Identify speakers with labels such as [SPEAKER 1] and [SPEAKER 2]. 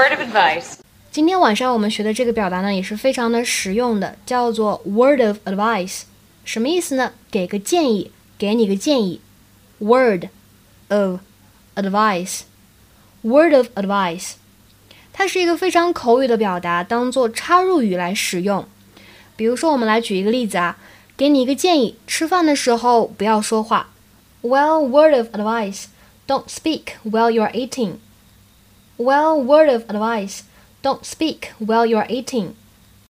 [SPEAKER 1] word of advice.
[SPEAKER 2] 今天晚上我们学的这个表达呢，也是非常的实用的，叫做 word of advice。什么意思呢？给个建议，给你个建议。word of advice。word of advice，它是一个非常口语的表达，当做插入语来使用。比如说，我们来举一个例子啊，给你一个建议：吃饭的时候不要说话。Well, word of advice: don't speak while you're eating. Well, word of advice: don't speak while you're eating.